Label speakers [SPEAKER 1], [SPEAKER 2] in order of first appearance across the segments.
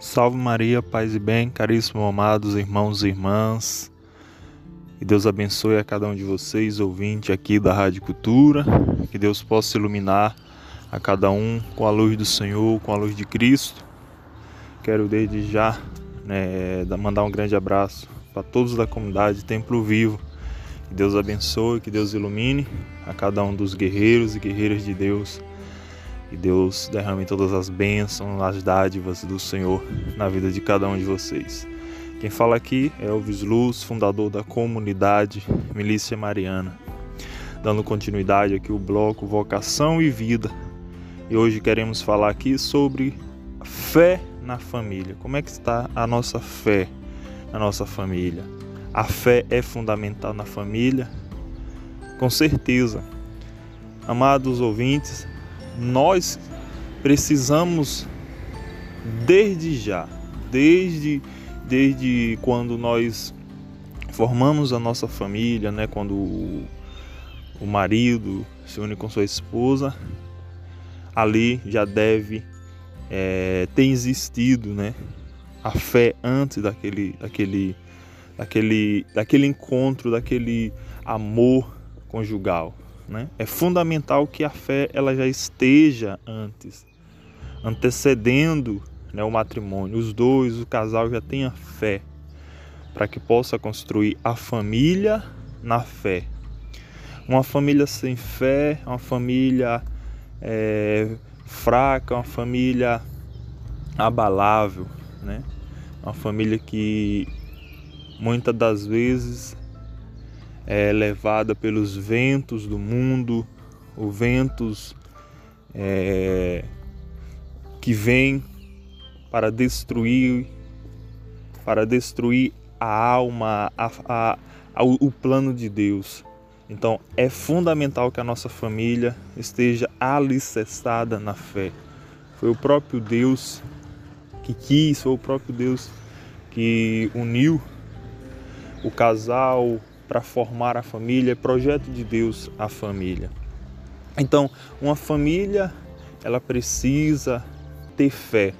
[SPEAKER 1] Salve Maria, paz e bem, caríssimos amados irmãos e irmãs. Que Deus abençoe a cada um de vocês, ouvinte aqui da Rádio Cultura. Que Deus possa iluminar a cada um com a luz do Senhor, com a luz de Cristo. Quero desde já né, mandar um grande abraço para todos da comunidade Templo Vivo. Que Deus abençoe, que Deus ilumine a cada um dos guerreiros e guerreiras de Deus que Deus derrame todas as bênçãos, as dádivas do Senhor na vida de cada um de vocês. Quem fala aqui é Elvis Luz, fundador da comunidade Milícia Mariana. Dando continuidade aqui o bloco Vocação e Vida. E hoje queremos falar aqui sobre fé na família. Como é que está a nossa fé na nossa família? A fé é fundamental na família? Com certeza. Amados ouvintes, nós precisamos desde já, desde desde quando nós formamos a nossa família, né, quando o, o marido se une com sua esposa, ali já deve é, ter existido, né, a fé antes daquele, daquele, daquele, daquele encontro, daquele amor conjugal. Né? É fundamental que a fé ela já esteja antes, antecedendo né, o matrimônio. Os dois, o casal já tenha fé para que possa construir a família na fé. Uma família sem fé, uma família é, fraca, uma família abalável, né? Uma família que muitas das vezes é levada pelos ventos do mundo, os ventos é, que vêm para destruir, para destruir a alma, a, a, a, o plano de Deus. Então é fundamental que a nossa família esteja alicerçada na fé. Foi o próprio Deus que quis, foi o próprio Deus que uniu o casal, para formar a família, é projeto de Deus a família. Então, uma família, ela precisa ter fé.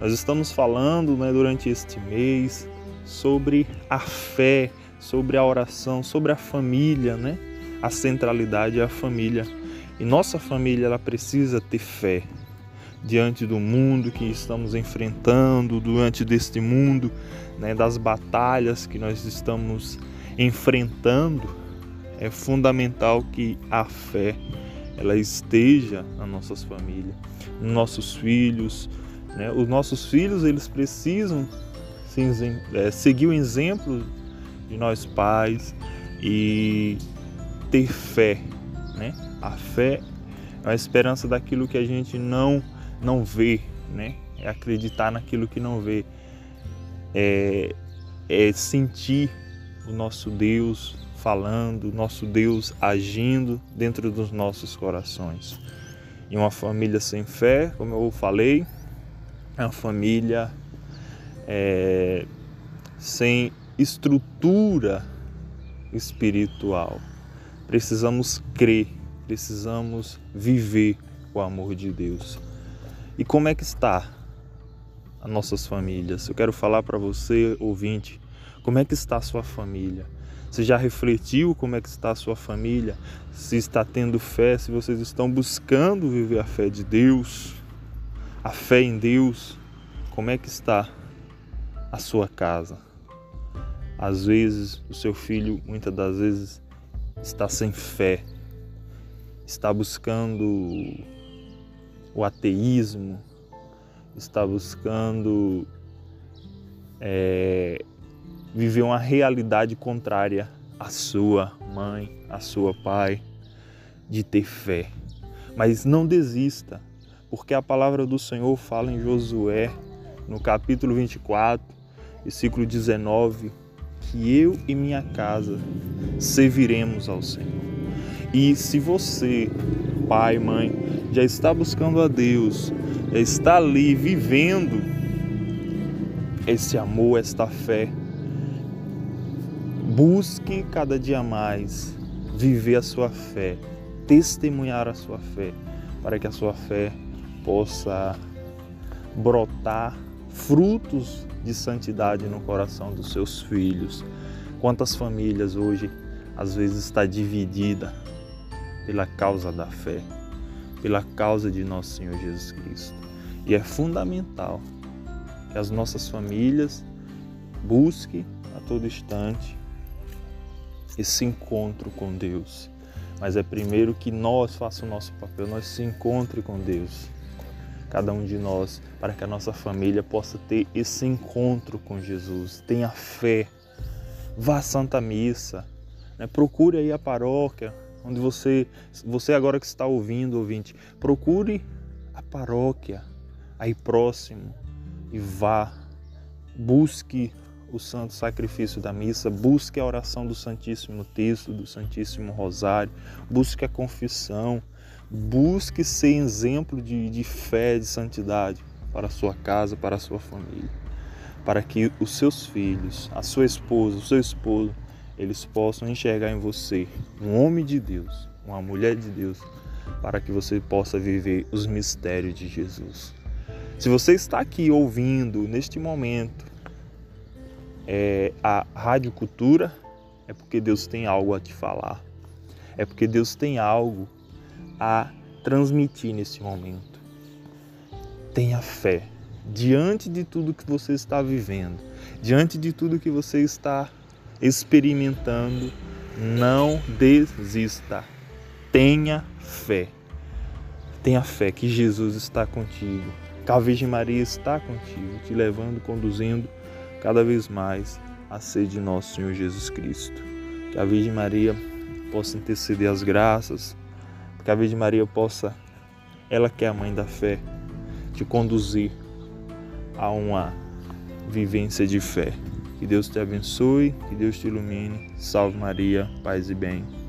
[SPEAKER 1] Nós estamos falando né, durante este mês sobre a fé, sobre a oração, sobre a família, né? A centralidade é a família. E nossa família ela precisa ter fé diante do mundo que estamos enfrentando, diante deste mundo, né, das batalhas que nós estamos enfrentando, é fundamental que a fé ela esteja nas nossas famílias, nos nossos filhos. Né? Os nossos filhos eles precisam é, seguir o exemplo de nós pais e ter fé. Né? A fé é a esperança daquilo que a gente não, não vê, né? é acreditar naquilo que não vê, é, é sentir o nosso Deus falando, nosso Deus agindo dentro dos nossos corações. E uma família sem fé, como eu falei, é uma família é, sem estrutura espiritual. Precisamos crer, precisamos viver o amor de Deus. E como é que está as nossas famílias? Eu quero falar para você, ouvinte, como é que está a sua família? Você já refletiu como é que está a sua família? Se está tendo fé, se vocês estão buscando viver a fé de Deus, a fé em Deus, como é que está a sua casa? Às vezes, o seu filho, muitas das vezes, está sem fé, está buscando o ateísmo, está buscando é, viver uma realidade contrária à sua mãe, à sua pai, de ter fé. Mas não desista, porque a palavra do Senhor fala em Josué, no capítulo 24, versículo 19, que eu e minha casa serviremos ao Senhor. E se você, pai, mãe, já está buscando a Deus, já está ali vivendo esse amor, esta fé, Busque cada dia mais viver a sua fé, testemunhar a sua fé, para que a sua fé possa brotar frutos de santidade no coração dos seus filhos. Quantas famílias hoje às vezes está dividida pela causa da fé, pela causa de nosso Senhor Jesus Cristo. E é fundamental que as nossas famílias busquem a todo instante esse encontro com Deus. Mas é primeiro que nós façamos o nosso papel, nós se encontre com Deus. Cada um de nós, para que a nossa família possa ter esse encontro com Jesus. Tenha fé. Vá à Santa Missa. Né? Procure aí a paróquia, onde você, você agora que está ouvindo, ouvinte, procure a paróquia aí próximo e vá, busque o santo sacrifício da missa, busque a oração do Santíssimo Texto, do Santíssimo Rosário, busque a confissão, busque ser exemplo de, de fé, de santidade para a sua casa, para a sua família, para que os seus filhos, a sua esposa, o seu esposo, eles possam enxergar em você um homem de Deus, uma mulher de Deus, para que você possa viver os mistérios de Jesus. Se você está aqui ouvindo neste momento é, a Rádio Cultura, é porque Deus tem algo a te falar. É porque Deus tem algo a transmitir nesse momento. Tenha fé. Diante de tudo que você está vivendo, diante de tudo que você está experimentando, não desista. Tenha fé. Tenha fé que Jesus está contigo, que a Virgem Maria está contigo, te levando, conduzindo cada vez mais a ser de nosso Senhor Jesus Cristo. Que a Virgem Maria possa interceder as graças, que a Virgem Maria possa, ela que é a mãe da fé, te conduzir a uma vivência de fé. Que Deus te abençoe, que Deus te ilumine. Salve Maria, paz e bem.